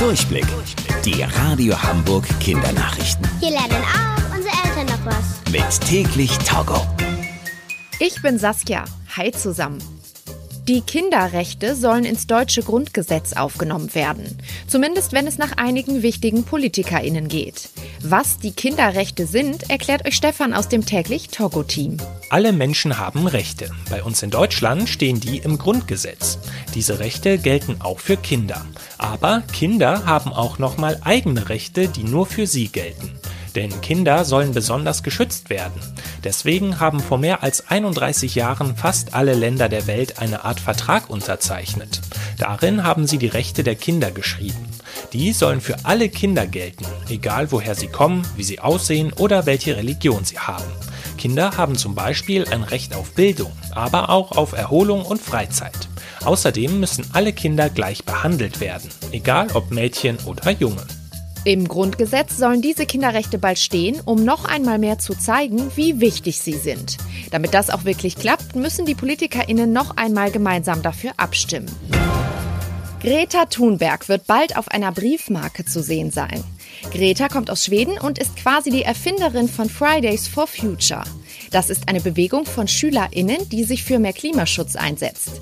Durchblick. Die Radio Hamburg Kindernachrichten. Hier lernen auch unsere Eltern noch was. Mit täglich Togo. Ich bin Saskia. Hi zusammen. Die Kinderrechte sollen ins deutsche Grundgesetz aufgenommen werden. Zumindest wenn es nach einigen wichtigen PolitikerInnen geht. Was die Kinderrechte sind, erklärt euch Stefan aus dem täglich Togo-Team. Alle Menschen haben Rechte. Bei uns in Deutschland stehen die im Grundgesetz. Diese Rechte gelten auch für Kinder. Aber Kinder haben auch nochmal eigene Rechte, die nur für sie gelten. Denn Kinder sollen besonders geschützt werden. Deswegen haben vor mehr als 31 Jahren fast alle Länder der Welt eine Art Vertrag unterzeichnet. Darin haben sie die Rechte der Kinder geschrieben. Die sollen für alle Kinder gelten, egal woher sie kommen, wie sie aussehen oder welche Religion sie haben. Kinder haben zum Beispiel ein Recht auf Bildung, aber auch auf Erholung und Freizeit. Außerdem müssen alle Kinder gleich behandelt werden, egal ob Mädchen oder Junge. Im Grundgesetz sollen diese Kinderrechte bald stehen, um noch einmal mehr zu zeigen, wie wichtig sie sind. Damit das auch wirklich klappt, müssen die PolitikerInnen noch einmal gemeinsam dafür abstimmen. Greta Thunberg wird bald auf einer Briefmarke zu sehen sein. Greta kommt aus Schweden und ist quasi die Erfinderin von Fridays for Future. Das ist eine Bewegung von SchülerInnen, die sich für mehr Klimaschutz einsetzt.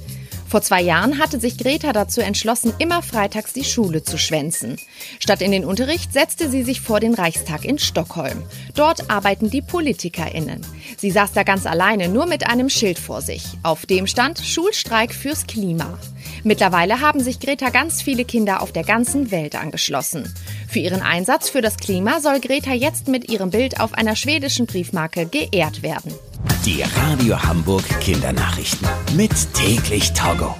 Vor zwei Jahren hatte sich Greta dazu entschlossen, immer freitags die Schule zu schwänzen. Statt in den Unterricht setzte sie sich vor den Reichstag in Stockholm. Dort arbeiten die PolitikerInnen. Sie saß da ganz alleine, nur mit einem Schild vor sich. Auf dem stand Schulstreik fürs Klima. Mittlerweile haben sich Greta ganz viele Kinder auf der ganzen Welt angeschlossen. Für ihren Einsatz für das Klima soll Greta jetzt mit ihrem Bild auf einer schwedischen Briefmarke geehrt werden. Die Radio Hamburg Kindernachrichten. Mit täglich Togo.